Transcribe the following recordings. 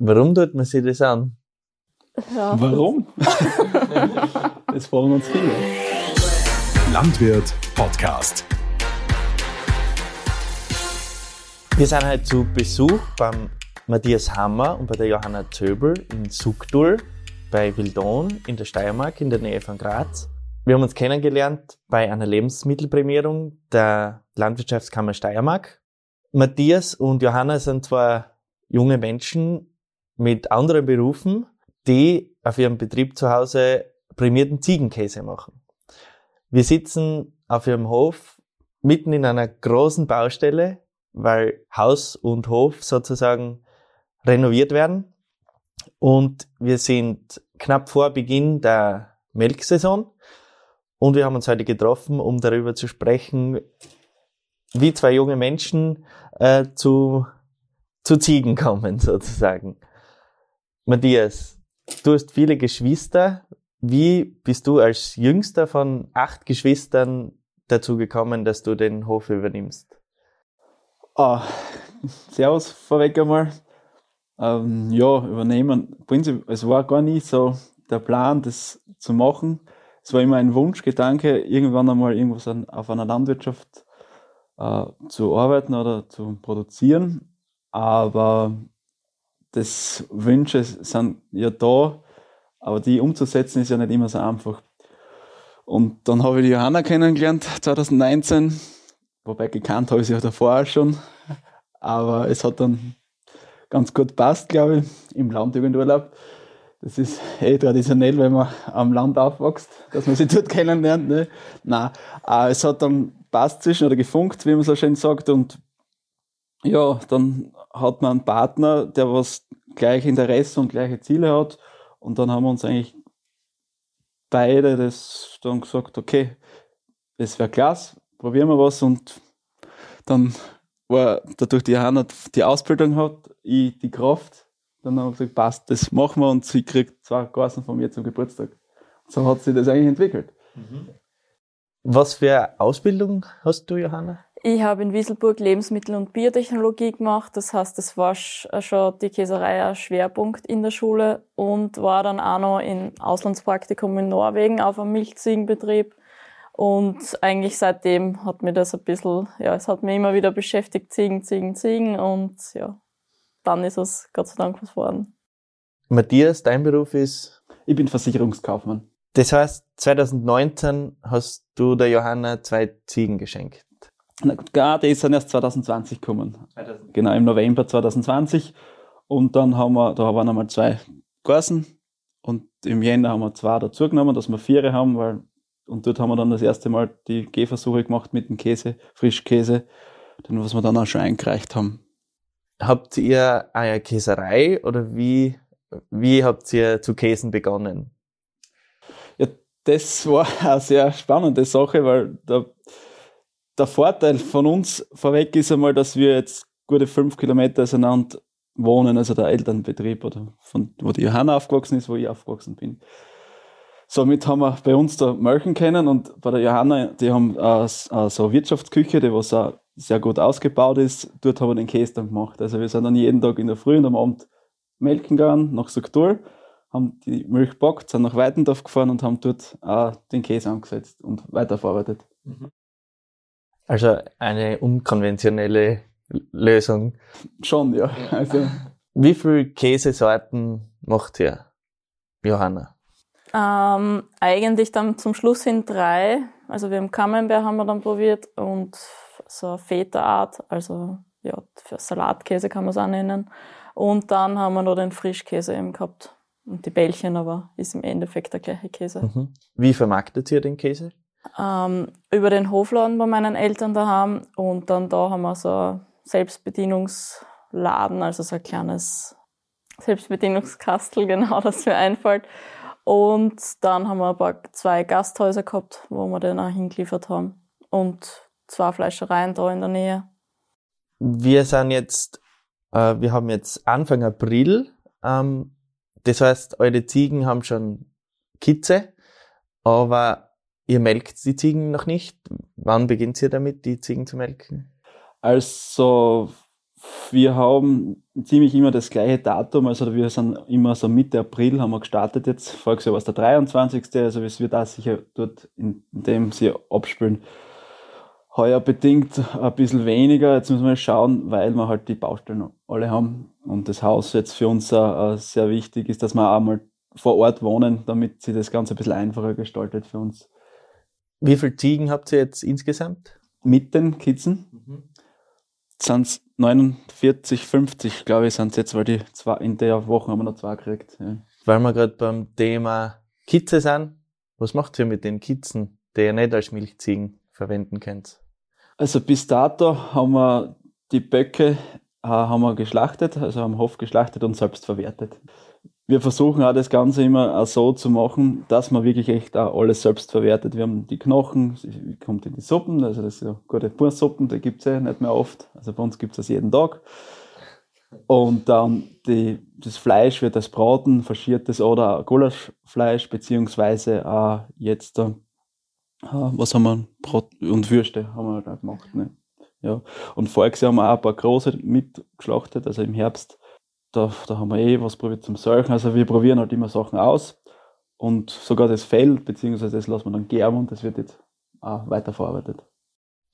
Warum tut man sich das an? Ja. Warum? das fragen uns viele. Landwirt Podcast. Wir sind heute zu Besuch beim Matthias Hammer und bei der Johanna Zöbel in Sugdul bei Wildon in der Steiermark in der Nähe von Graz. Wir haben uns kennengelernt bei einer Lebensmittelprämierung der Landwirtschaftskammer Steiermark. Matthias und Johanna sind zwar junge Menschen mit anderen Berufen, die auf ihrem Betrieb zu Hause prämierten Ziegenkäse machen. Wir sitzen auf ihrem Hof mitten in einer großen Baustelle, weil Haus und Hof sozusagen renoviert werden. Und wir sind knapp vor Beginn der Melksaison und wir haben uns heute getroffen, um darüber zu sprechen, wie zwei junge Menschen äh, zu, zu Ziegen kommen, sozusagen. Matthias, du hast viele Geschwister. Wie bist du als jüngster von acht Geschwistern dazu gekommen, dass du den Hof übernimmst? Ah, servus vorweg einmal. Ähm, ja, übernehmen. Prinzip, es war gar nicht so der Plan, das zu machen. Es war immer ein Wunschgedanke, irgendwann einmal irgendwas an, auf einer Landwirtschaft äh, zu arbeiten oder zu produzieren. Aber das Wünsche sind ja da, aber die umzusetzen ist ja nicht immer so einfach. Und dann habe ich die Johanna kennengelernt, 2019, wobei gekannt habe ich sie ja davor auch schon. Aber es hat dann ganz gut passt, glaube ich, im Landjugendurlaub. Das ist eh traditionell, wenn man am Land aufwächst, dass man sich dort kennenlernt. Ne? Nein, äh, es hat dann passt zwischen oder gefunkt, wie man so schön sagt. Und ja, dann hat man einen Partner, der was gleiche Interesse und gleiche Ziele hat. Und dann haben wir uns eigentlich beide das dann gesagt, okay, das wäre klasse, probieren wir was. Und dann war dadurch die Johanna die Ausbildung hat, ich die Kraft, dann haben wir gesagt, passt, das machen wir und sie kriegt zwei Gassen von mir zum Geburtstag. So hat sich das eigentlich entwickelt. Was für Ausbildung hast du, Johanna? Ich habe in Wieselburg Lebensmittel- und Biotechnologie gemacht. Das heißt, das war sch- schon die Käserei ein Schwerpunkt in der Schule und war dann auch noch in Auslandspraktikum in Norwegen auf einem Milchziegenbetrieb. Und eigentlich seitdem hat mir das ein bisschen, ja, es hat mich immer wieder beschäftigt, Ziegen, Ziegen, Ziegen. Und ja, dann ist es Gott sei Dank was geworden. Matthias, dein Beruf ist, Ich bin Versicherungskaufmann. das heißt, 2019 hast du der Johanna zwei Ziegen geschenkt. Na die sind erst 2020 gekommen. Genau, im November 2020. Und dann haben wir, da waren einmal zwei Gassen. Und im Jänner haben wir zwei dazugenommen, dass wir vier haben, weil, und dort haben wir dann das erste Mal die Gehversuche gemacht mit dem Käse, Frischkäse, den was wir dann auch schon eingereicht haben. Habt ihr eine Käserei oder wie, wie habt ihr zu Käsen begonnen? Ja, das war eine sehr spannende Sache, weil der, der Vorteil von uns vorweg ist einmal, dass wir jetzt gute fünf Kilometer auseinander wohnen, also der Elternbetrieb, oder von, wo die Johanna aufgewachsen ist, wo ich aufgewachsen bin. Somit haben wir bei uns da Melken kennen und bei der Johanna, die haben äh, so eine Wirtschaftsküche, die was auch sehr gut ausgebaut ist. Dort haben wir den Käse dann gemacht. Also wir sind dann jeden Tag in der Früh und am Abend melken gegangen, nach Suktur, haben die Milch gepackt, sind nach Weitendorf gefahren und haben dort auch den Käse angesetzt und weiterverarbeitet. Also eine unkonventionelle Lösung. Schon, ja. Also, Wie viel Käsesorten macht ihr, Johanna? Ähm, eigentlich dann zum Schluss hin drei. Also wir haben Camembert haben wir dann probiert und so eine Feta-Art, also ja, für Salatkäse kann man es auch nennen. Und dann haben wir noch den Frischkäse eben gehabt. Und die Bällchen aber ist im Endeffekt der gleiche Käse. Mhm. Wie vermarktet ihr den Käse? Ähm, über den Hofladen bei meinen Eltern daheim und dann da haben wir so ein Selbstbedienungsladen, also so ein kleines Selbstbedienungskastel, genau, das mir einfällt. Und dann haben wir ein paar, zwei Gasthäuser gehabt, wo wir den auch hingeliefert haben. Und zwei Fleischereien da in der Nähe. Wir sind jetzt, äh, wir haben jetzt Anfang April. Ähm, das heißt, eure Ziegen haben schon Kitze, aber ihr melkt die Ziegen noch nicht. Wann beginnt ihr damit, die Ziegen zu melken? Also wir haben ziemlich immer das gleiche Datum, also wir sind immer so Mitte April haben wir gestartet jetzt, voriges Jahr war es der 23. Also es wird auch sicher dort in, dem sie abspielen. Heuer bedingt ein bisschen weniger, jetzt müssen wir schauen, weil wir halt die Baustellen alle haben und das Haus jetzt für uns uh, sehr wichtig ist, dass wir auch mal vor Ort wohnen, damit sich das Ganze ein bisschen einfacher gestaltet für uns. Wie viele Ziegen habt ihr jetzt insgesamt? Mit den Kitzen mhm. sind es 49, 50, glaube ich, sind es jetzt, weil die zwei, in der Woche haben wir noch zwei gekriegt. Ja. Weil wir gerade beim Thema Kitze sind, was macht ihr mit den Kitzen, die ihr nicht als Milchziegen verwenden könnt? Also bis dato haben wir die Böcke äh, haben wir geschlachtet, also am Hof geschlachtet und selbst verwertet wir versuchen auch das Ganze immer so zu machen, dass man wirklich echt auch alles selbst verwertet. Wir haben die Knochen, kommt in die Suppen, also das sind ja gute Pursuppen, die gibt es ja nicht mehr oft. Also bei uns gibt es das jeden Tag. Und dann die, das Fleisch wird als Braten, faschiertes oder Gulaschfleisch, beziehungsweise auch jetzt, äh, was haben wir, Brot und Würste haben wir da gemacht. Ne? Ja. Und voriges Jahr haben wir auch ein paar große mitgeschlachtet, also im Herbst da, da haben wir eh was probiert zum Salchen. Also wir probieren halt immer Sachen aus und sogar das Fell, beziehungsweise das lassen wir dann gärmen und das wird jetzt auch weiterverarbeitet.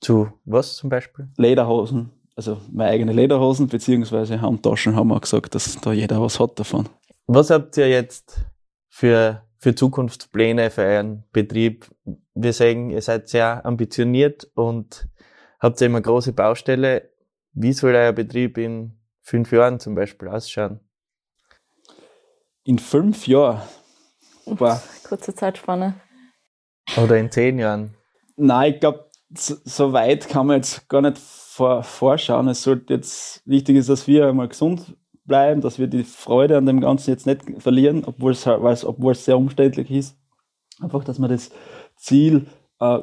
Zu was zum Beispiel? Lederhosen, also meine eigene Lederhosen, beziehungsweise Handtaschen haben wir gesagt, dass da jeder was hat davon. Was habt ihr jetzt für, für Zukunftspläne für euren Betrieb? Wir sagen, ihr seid sehr ambitioniert und habt ihr immer große Baustelle. Wie soll euer Betrieb in fünf Jahren zum Beispiel ausschauen? In fünf Jahren? Boah. Kurze Zeitspanne. Oder in zehn Jahren? Nein, ich glaube, so, weit kann man jetzt gar nicht vor, vorschauen. Es sollte jetzt wichtig ist, dass wir einmal gesund bleiben, dass wir die Freude an dem Ganzen jetzt nicht verlieren, obwohl es, obwohl es sehr umständlich ist. Einfach, dass wir das Ziel, äh,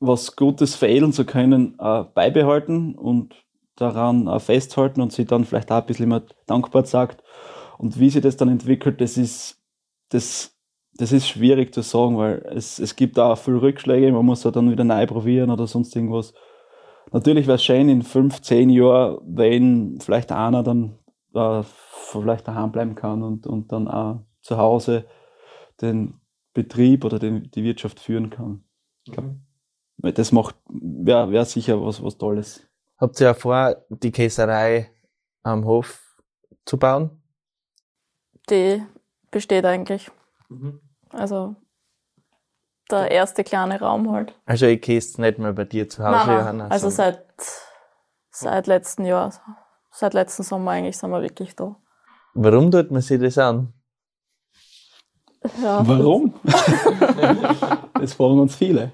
was Gutes veredeln zu können, äh, beibehalten und daran äh, festhalten und sie dann vielleicht auch ein bisschen immer dankbar sagt. Und wie sich das dann entwickelt, das ist, das, das ist schwierig zu sagen, weil es, es gibt auch viele Rückschläge, man muss da dann wieder neu probieren oder sonst irgendwas. Natürlich wäre es schön in fünf, zehn Jahren, wenn vielleicht einer dann äh, vielleicht daheim bleiben kann und, und dann auch zu Hause den Betrieb oder den, die Wirtschaft führen kann. Ich glaube, mhm. das macht, wäre wär sicher was, was Tolles. Habt ihr ja vor, die Käserei am Hof zu bauen? Die besteht eigentlich. Mhm. Also der erste kleine Raum halt. Also ich käst nicht mehr bei dir zu Hause, nein, nein. Johanna? Also seit, seit letzten Jahr, seit letzten Sommer eigentlich sind wir wirklich da. Warum tut man sich das an? Ja, Warum? das fragen uns viele.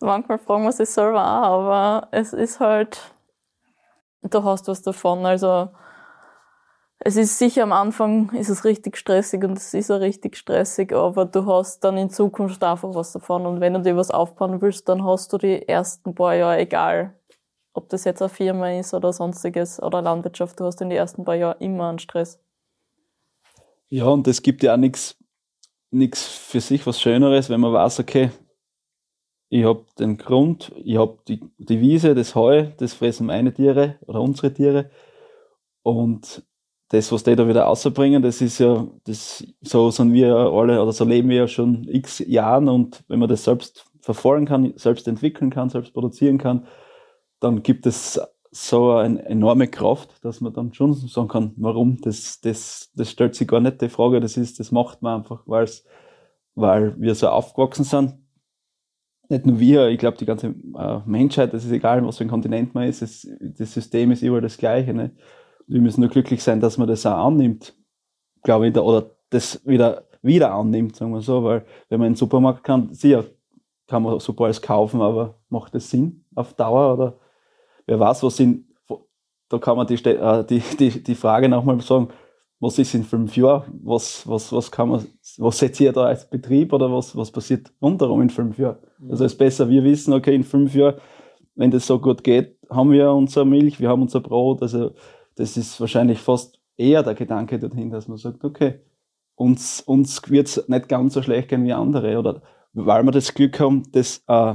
Manchmal fragen wir sich selber auch, aber es ist halt, du hast was davon. Also es ist sicher am Anfang ist es richtig stressig und es ist auch richtig stressig, aber du hast dann in Zukunft einfach was davon. Und wenn du dir was aufbauen willst, dann hast du die ersten paar Jahre, egal ob das jetzt eine Firma ist oder sonstiges oder Landwirtschaft, du hast in den ersten paar Jahren immer einen Stress. Ja, und es gibt ja auch nichts für sich was Schöneres, wenn man weiß, okay, ich habe den Grund, ich habe die, die Wiese, das Heu, das fressen meine Tiere oder unsere Tiere. Und das, was die da wieder rausbringen, das ist ja, das, so sind wir alle, oder so leben wir ja schon x Jahren. Und wenn man das selbst verfolgen kann, selbst entwickeln kann, selbst produzieren kann, dann gibt es so eine enorme Kraft, dass man dann schon sagen kann, warum, das, das, das stellt sich gar nicht die Frage, das ist, das macht man einfach, weil wir so aufgewachsen sind nicht nur wir, ich glaube die ganze äh, Menschheit, das ist egal, was für ein Kontinent man ist, das, das System ist überall das gleiche. Ne? Wir müssen nur glücklich sein, dass man das auch annimmt, glaube ich, oder das wieder, wieder annimmt, sagen wir so, weil wenn man in den Supermarkt kann, sicher kann man super alles kaufen, aber macht das Sinn auf Dauer oder wer weiß, was sind, da kann man die, äh, die, die, die Frage nochmal sagen, was ist in fünf Jahren, was, was, was kann man, was setzt ihr da als Betrieb oder was, was passiert rundherum in fünf Jahren? Mhm. Also es ist besser, wir wissen, okay, in fünf Jahren, wenn das so gut geht, haben wir unsere Milch, wir haben unser Brot, also das ist wahrscheinlich fast eher der Gedanke dorthin, dass man sagt, okay, uns, uns wird es nicht ganz so schlecht gehen wie andere oder weil wir das Glück haben, das äh,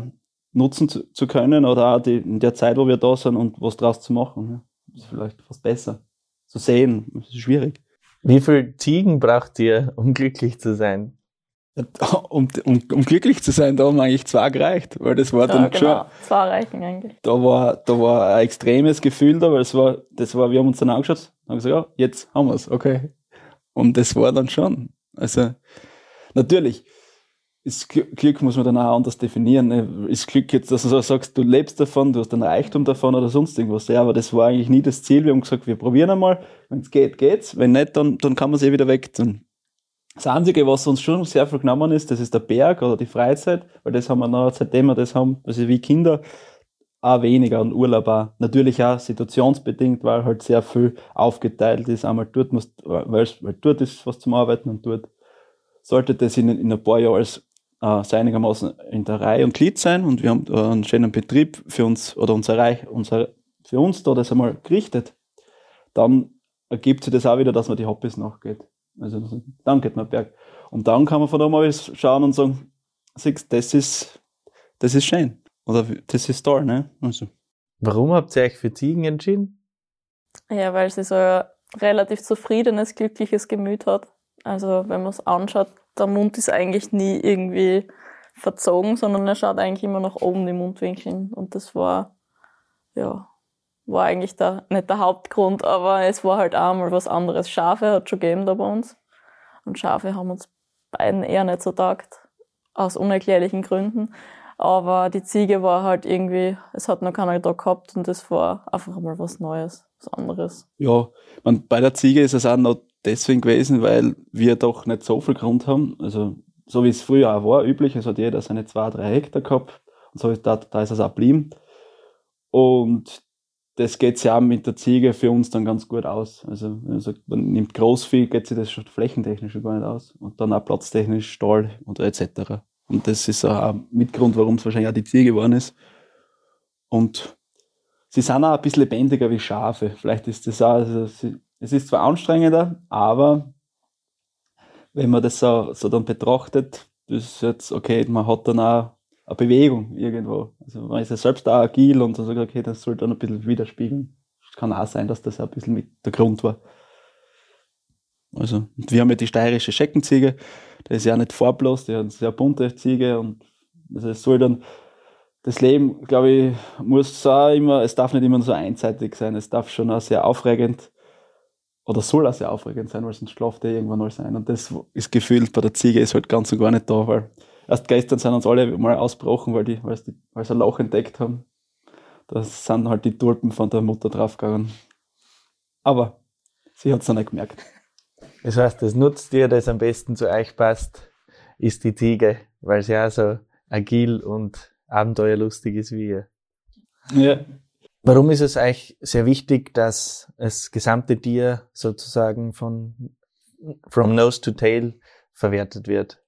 nutzen zu, zu, können oder auch die, in der Zeit, wo wir da sind und was draus zu machen. Ja. Das ist vielleicht fast besser. Zu sehen, das ist schwierig. Wie viel Ziegen braucht ihr, um glücklich zu sein? Um, um, um glücklich zu sein, da haben eigentlich zwei gereicht, weil das war ja, dann genau. schon. Zwei reichen eigentlich. Da war, da war ein extremes Gefühl da, weil es war, das war, wir haben uns dann angeschaut, haben gesagt, ja, jetzt haben wir es, okay. Und das war dann schon. Also, natürlich, ist Glück muss man dann auch anders definieren. Ne? Ist Glück jetzt, dass du sagst, du lebst davon, du hast einen Reichtum davon oder sonst irgendwas. Ja, aber das war eigentlich nie das Ziel. Wir haben gesagt, wir probieren einmal. Wenn es geht, geht's. Wenn nicht, dann, dann kann man es eh wieder weg tun. Das Einzige, was uns schon sehr viel genommen ist, das ist der Berg oder die Freizeit, weil das haben wir noch, seitdem wir das haben, also wie Kinder, auch weniger und Urlaub auch. Natürlich auch situationsbedingt, weil halt sehr viel aufgeteilt ist. Einmal dort musst, weil, weil dort ist was zum Arbeiten und dort sollte das in, in ein paar Jahren als äh, sehr einigermaßen in der Reihe und Glied sein und wir haben äh, einen schönen Betrieb für uns oder unser Reich, unser, für uns da das einmal gerichtet, dann ergibt sich das auch wieder, dass man die Hobbys nachgeht. Also dann geht man berg. Und dann kann man von da mal schauen und sagen, siehst, das ist, das ist schön. Oder das ist toll, ne? Also. Warum habt ihr euch für Ziegen entschieden? Ja, weil sie so ein relativ zufriedenes, glückliches Gemüt hat. Also wenn man es anschaut, der Mund ist eigentlich nie irgendwie verzogen, sondern er schaut eigentlich immer nach oben, die Mundwinkel. Und das war, ja, war eigentlich der, nicht der Hauptgrund, aber es war halt auch mal was anderes. Schafe hat schon gegeben da bei uns. Und Schafe haben uns beiden eher nicht so taugt. Aus unerklärlichen Gründen. Aber die Ziege war halt irgendwie, es hat noch keiner da gehabt und das war einfach mal was Neues, was anderes. Ja, man, bei der Ziege ist es auch noch deswegen gewesen, weil wir doch nicht so viel Grund haben. Also, so wie es früher auch war, üblich, es hat jeder seine zwei, drei Hektar gehabt. Und so ist da, da ist es auch geblieben. Und das geht ja auch mit der Ziege für uns dann ganz gut aus. Also, wenn man sagt, man nimmt Großvieh, geht sich das schon flächentechnisch gar nicht aus. Und dann auch platztechnisch, Stall und etc. Und das ist auch ein Mitgrund, warum es wahrscheinlich auch die Ziege geworden ist. Und sie sind auch ein bisschen lebendiger wie Schafe. Vielleicht ist das auch, also sie, es ist zwar anstrengender, aber wenn man das so, so dann betrachtet, das ist jetzt, okay, man hat dann auch eine Bewegung irgendwo. Also man ist ja selbst auch agil und so okay, das soll dann ein bisschen widerspiegeln. Es kann auch sein, dass das ein bisschen mit der Grund war. Also, wir haben ja die steirische Scheckenziege, die ist ja nicht farblos, die hat eine sehr bunte Ziege und also es soll dann, das Leben, glaube ich, muss auch immer, es darf nicht immer so einseitig sein, es darf schon auch sehr aufregend oder soll auch sehr aufregend sein, weil sonst schlaft er irgendwann mal sein. Und das ist gefühlt bei der Ziege ist halt ganz und gar nicht da, weil erst gestern sind uns alle mal ausgebrochen, weil, die, weil, sie, weil sie ein Loch entdeckt haben. Da sind halt die Tulpen von der Mutter draufgegangen. Aber sie hat es noch nicht gemerkt. Das heißt, das nutzt ihr, das am besten zu euch passt, ist die Ziege, weil sie auch so agil und abenteuerlustig ist wie ihr. Ja. Warum ist es euch sehr wichtig, dass das gesamte Tier sozusagen von from nose to tail verwertet wird?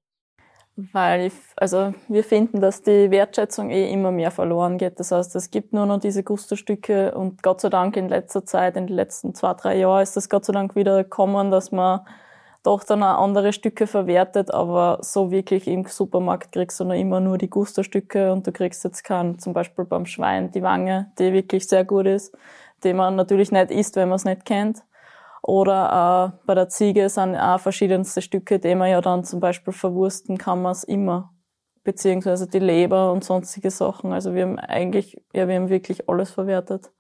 Weil ich, also wir finden, dass die Wertschätzung eh immer mehr verloren geht. Das heißt, es gibt nur noch diese Gusterstücke und Gott sei Dank in letzter Zeit, in den letzten zwei, drei Jahren ist das Gott sei Dank wieder gekommen, dass man doch dann auch andere Stücke verwertet, aber so wirklich im Supermarkt kriegst du noch immer nur die Gusterstücke und du kriegst jetzt keinen, zum Beispiel beim Schwein, die Wange, die wirklich sehr gut ist, die man natürlich nicht isst, wenn man es nicht kennt. Oder äh, bei der Ziege sind auch verschiedenste Stücke, die man ja dann zum Beispiel verwursten kann man es immer. Beziehungsweise die Leber und sonstige Sachen. Also wir haben eigentlich, ja, wir haben wirklich alles verwertet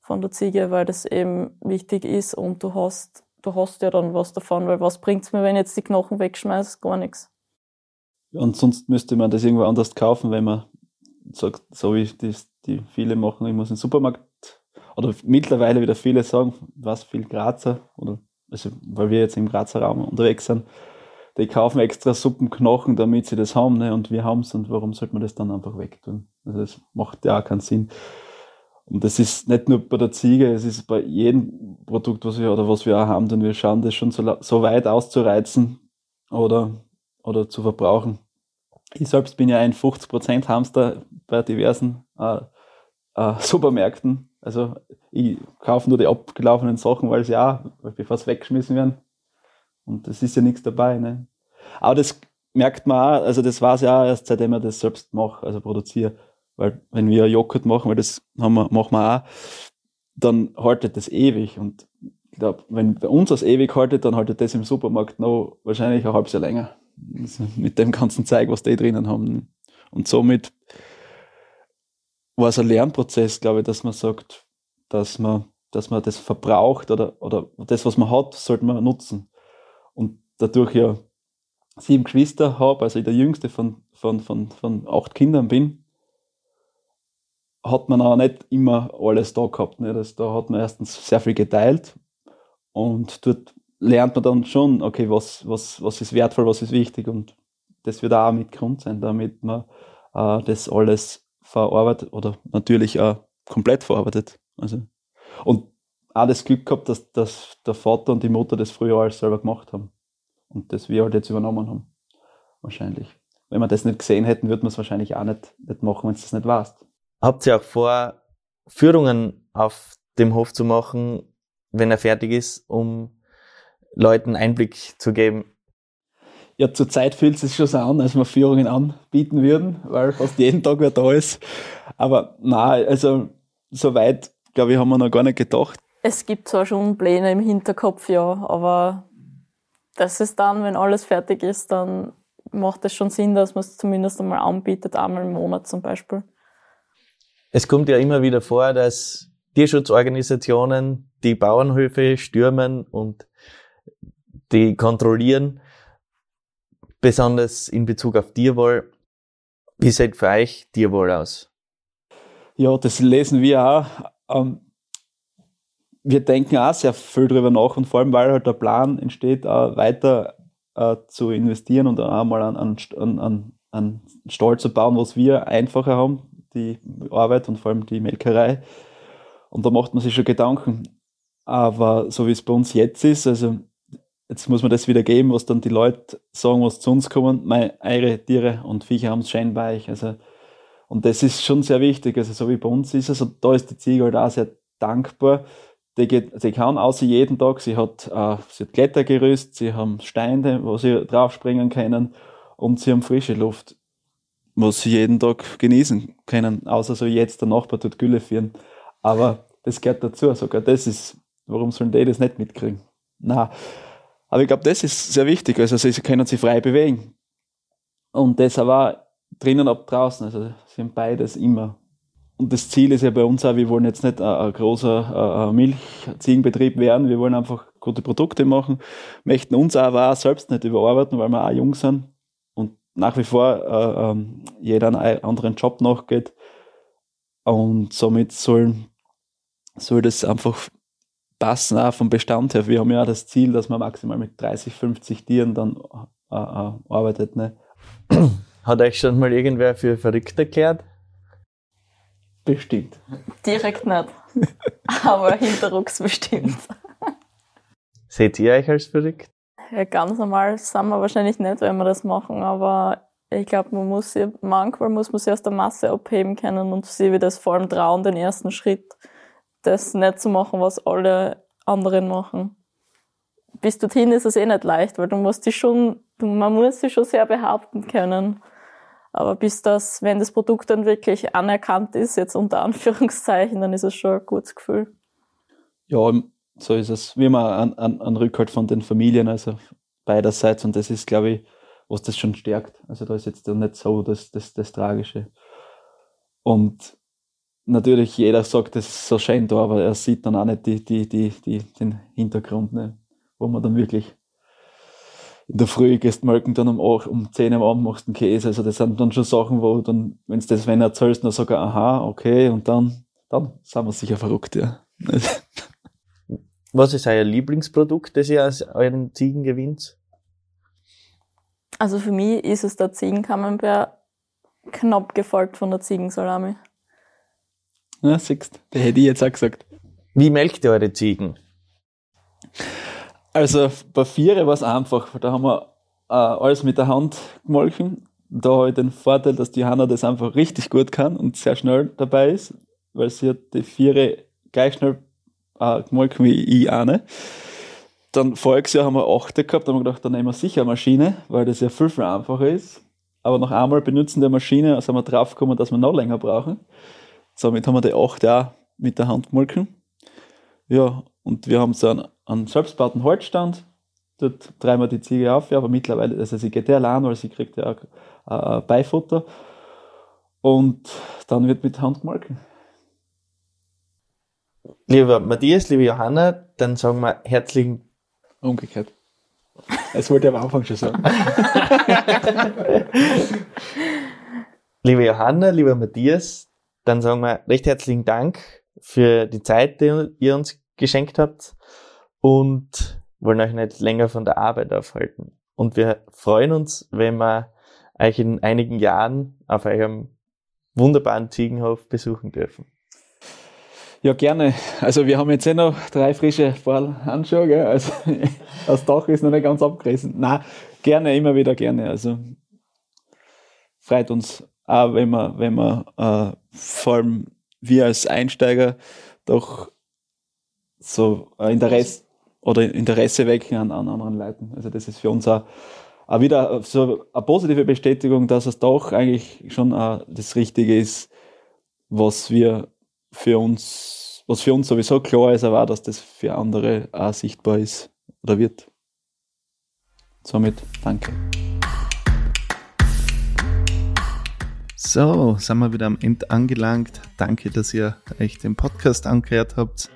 von der Ziege, weil das eben wichtig ist und du hast du hast ja dann was davon, weil was bringt's mir, wenn ich jetzt die Knochen wegschmeiß? Gar nichts. Und sonst müsste man das irgendwo anders kaufen, wenn man sagt, so wie das die viele machen, ich muss in den Supermarkt oder mittlerweile wieder viele sagen, was viel Grazer oder also weil wir jetzt im Grazer Raum unterwegs sind, die kaufen extra Suppenknochen, damit sie das haben, ne? und wir haben es und warum sollte man das dann einfach wegtun? Also das macht ja auch keinen Sinn. Und das ist nicht nur bei der Ziege, es ist bei jedem Produkt, was wir oder was wir auch haben, denn wir schauen das schon so, so weit auszureizen oder, oder zu verbrauchen. Ich selbst bin ja ein 50% Hamster bei diversen äh, äh, Supermärkten. Also ich kaufe nur die abgelaufenen Sachen, weil sie auch, bevor sie weggeschmissen werden. Und das ist ja nichts dabei. Ne? Aber das merkt man auch, also das war es ja auch erst seitdem ich das selbst mache, also produziere. Weil wenn wir Joghurt machen, weil das haben wir, machen wir auch, dann haltet das ewig. Und ich glaube, wenn bei uns das ewig haltet, dann haltet das im Supermarkt noch wahrscheinlich ein halbes Jahr länger. Also mit dem ganzen Zeug, was die drinnen haben. Und somit war es ein Lernprozess, glaube ich, dass man sagt, dass man, dass man das verbraucht oder, oder das, was man hat, sollte man nutzen. Und dadurch ja sieben Geschwister habe, also ich der jüngste von, von, von, von acht Kindern bin, hat man auch nicht immer alles da gehabt. Ne? Das, da hat man erstens sehr viel geteilt und dort lernt man dann schon, okay, was, was, was ist wertvoll, was ist wichtig und das wird auch mit Grund sein, damit man äh, das alles verarbeitet oder natürlich auch komplett verarbeitet. Also, und auch das Glück gehabt, dass, dass der Vater und die Mutter das früher alles selber gemacht haben und das wir halt jetzt übernommen haben. Wahrscheinlich. Wenn wir das nicht gesehen hätten, würde man es wahrscheinlich auch nicht, nicht machen, wenn es das nicht warst. Habt ihr auch vor, Führungen auf dem Hof zu machen, wenn er fertig ist, um Leuten Einblick zu geben? Ja, zurzeit fühlt es sich schon so an, als wir Führungen anbieten würden, weil fast jeden Tag wer da ist. Aber na, also soweit, glaube ich, haben wir noch gar nicht gedacht. Es gibt zwar schon Pläne im Hinterkopf, ja, aber das ist dann, wenn alles fertig ist, dann macht es schon Sinn, dass man es zumindest einmal anbietet, einmal im Monat zum Beispiel. Es kommt ja immer wieder vor, dass Tierschutzorganisationen die Bauernhöfe stürmen und die kontrollieren, besonders in Bezug auf Tierwohl. Wie sieht für euch Tierwohl aus? Ja, das lesen wir auch. Ähm, wir denken auch sehr viel darüber nach und vor allem, weil halt der Plan entsteht, weiter äh, zu investieren und auch mal an, an, an Stall zu bauen, was wir einfacher haben, die Arbeit und vor allem die Melkerei. Und da macht man sich schon Gedanken. Aber so wie es bei uns jetzt ist, also jetzt muss man das wieder geben, was dann die Leute sagen, was zu uns kommen, meine, eure Tiere und Viecher haben es schön bei euch. Also, und das ist schon sehr wichtig. Also so wie bei uns ist es, und da ist die Ziege halt auch sehr dankbar, die, geht, die kann außer jeden Tag. Sie hat, äh, sie hat Klettergerüst, sie haben Steine, wo sie draufspringen können und sie haben frische Luft, was sie jeden Tag genießen können. Außer so jetzt der Nachbar tut Gülle führen. Aber das gehört dazu. Sogar das ist, warum sollen die das nicht mitkriegen? Na, aber ich glaube, das ist sehr wichtig. Also sie können sich frei bewegen. Und das aber drinnen ab draußen. Also sie haben beides immer und das Ziel ist ja bei uns auch, wir wollen jetzt nicht ein, großer Milchziegenbetrieb werden, wir wollen einfach gute Produkte machen, möchten uns aber auch selbst nicht überarbeiten, weil wir auch jung sind nach wie vor äh, ähm, jeder einen anderen Job nachgeht. Und somit soll, soll das einfach passen, auch vom Bestand her. Wir haben ja das Ziel, dass man maximal mit 30, 50 Tieren dann äh, äh, arbeitet. Ne? Hat euch schon mal irgendwer für verrückt erklärt? Bestimmt. Direkt nicht. Aber hinterrucks bestimmt. Seht ihr euch als verrückt? Ja, ganz normal sind wir wahrscheinlich nicht, wenn wir das machen, aber ich glaube, man muss sie, manchmal muss man sie aus der Masse abheben können und sie wie das vor allem trauen, den ersten Schritt, das nicht zu machen, was alle anderen machen. Bis dorthin ist es eh nicht leicht, weil du musst dich schon, man muss sich schon sehr behaupten können. Aber bis das, wenn das Produkt dann wirklich anerkannt ist, jetzt unter Anführungszeichen, dann ist es schon ein gutes Gefühl. Ja, so ist es. Wie man an, an, an Rückhalt von den Familien, also beiderseits. Und das ist, glaube ich, was das schon stärkt. Also da ist jetzt nicht so das, das, das Tragische. Und natürlich, jeder sagt, das ist so schön da, aber er sieht dann auch nicht die, die, die, die, den Hintergrund, ne? wo man dann wirklich in der Früh gehst melken, dann um, 8, um 10 am Abend machst du einen Käse. Also das sind dann schon Sachen, wo dann, wenn du das wenn erzählst, dann sagst aha, okay, und dann, dann sind wir sicher verrückt, ja. Was ist euer Lieblingsprodukt, das ihr aus euren Ziegen gewinnt? Also für mich ist es der Ziegenkamembert knapp gefolgt von der Ziegensalami. Ja, siehst der hätte ich jetzt auch gesagt. Wie melkt ihr eure Ziegen? Also bei Viere war es einfach. Da haben wir äh, alles mit der Hand gemolken. Da habe ich den Vorteil, dass die Hanna das einfach richtig gut kann und sehr schnell dabei ist, weil sie hat die Viere gleich schnell gemolken wie ich eine. dann voriges Jahr haben wir 8 gehabt, da haben wir gedacht, dann nehmen wir sicher eine Maschine, weil das ja viel, viel einfacher ist. Aber noch einmal benutzen der Maschine, sind wir draufgekommen, dass wir noch länger brauchen. Somit haben wir die 8 auch mit der Hand gemolken. Ja, und wir haben so einen, einen selbstbauten Holzstand. Dort treiben wir die Ziege auf, ja, aber mittlerweile, also sie geht ja allein, weil sie kriegt ja auch äh, Beifutter. Und dann wird mit Hand gemolken. Lieber Matthias, liebe Johanna, dann sagen wir herzlichen Umgekehrt. Das wollte ich am Anfang schon sagen. liebe Johanna, lieber Matthias, dann sagen wir recht herzlichen Dank für die Zeit, die ihr uns geschenkt habt und wollen euch nicht länger von der Arbeit aufhalten. Und wir freuen uns, wenn wir euch in einigen Jahren auf eurem wunderbaren Ziegenhof besuchen dürfen. Ja, gerne. Also wir haben jetzt eh noch drei frische Paar Handschuhe, also das Dach ist noch nicht ganz abgerissen. Na, gerne, immer wieder gerne. Also freut uns auch, wenn man, wenn man äh, vor allem wir als Einsteiger doch so Interesse oder Interesse wecken an, an anderen Leuten. Also das ist für uns auch, auch wieder so eine positive Bestätigung, dass es doch eigentlich schon das Richtige ist, was wir für uns, was für uns sowieso klar ist, aber auch, dass das für andere auch sichtbar ist oder wird. Somit danke. So, sind wir wieder am Ende angelangt. Danke, dass ihr euch den Podcast angehört habt.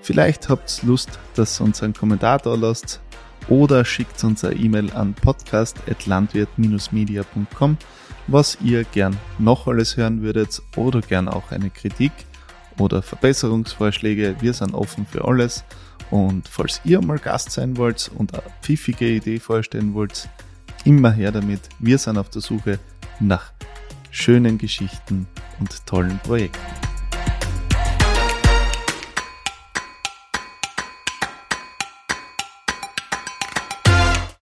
Vielleicht habt ihr Lust, dass ihr uns einen Kommentar da lasst oder schickt uns eine E-Mail an podcast.landwirt-media.com, was ihr gern noch alles hören würdet oder gern auch eine Kritik oder Verbesserungsvorschläge. Wir sind offen für alles. Und falls ihr mal Gast sein wollt und eine pfiffige Idee vorstellen wollt, immer her damit. Wir sind auf der Suche nach schönen Geschichten und tollen Projekten.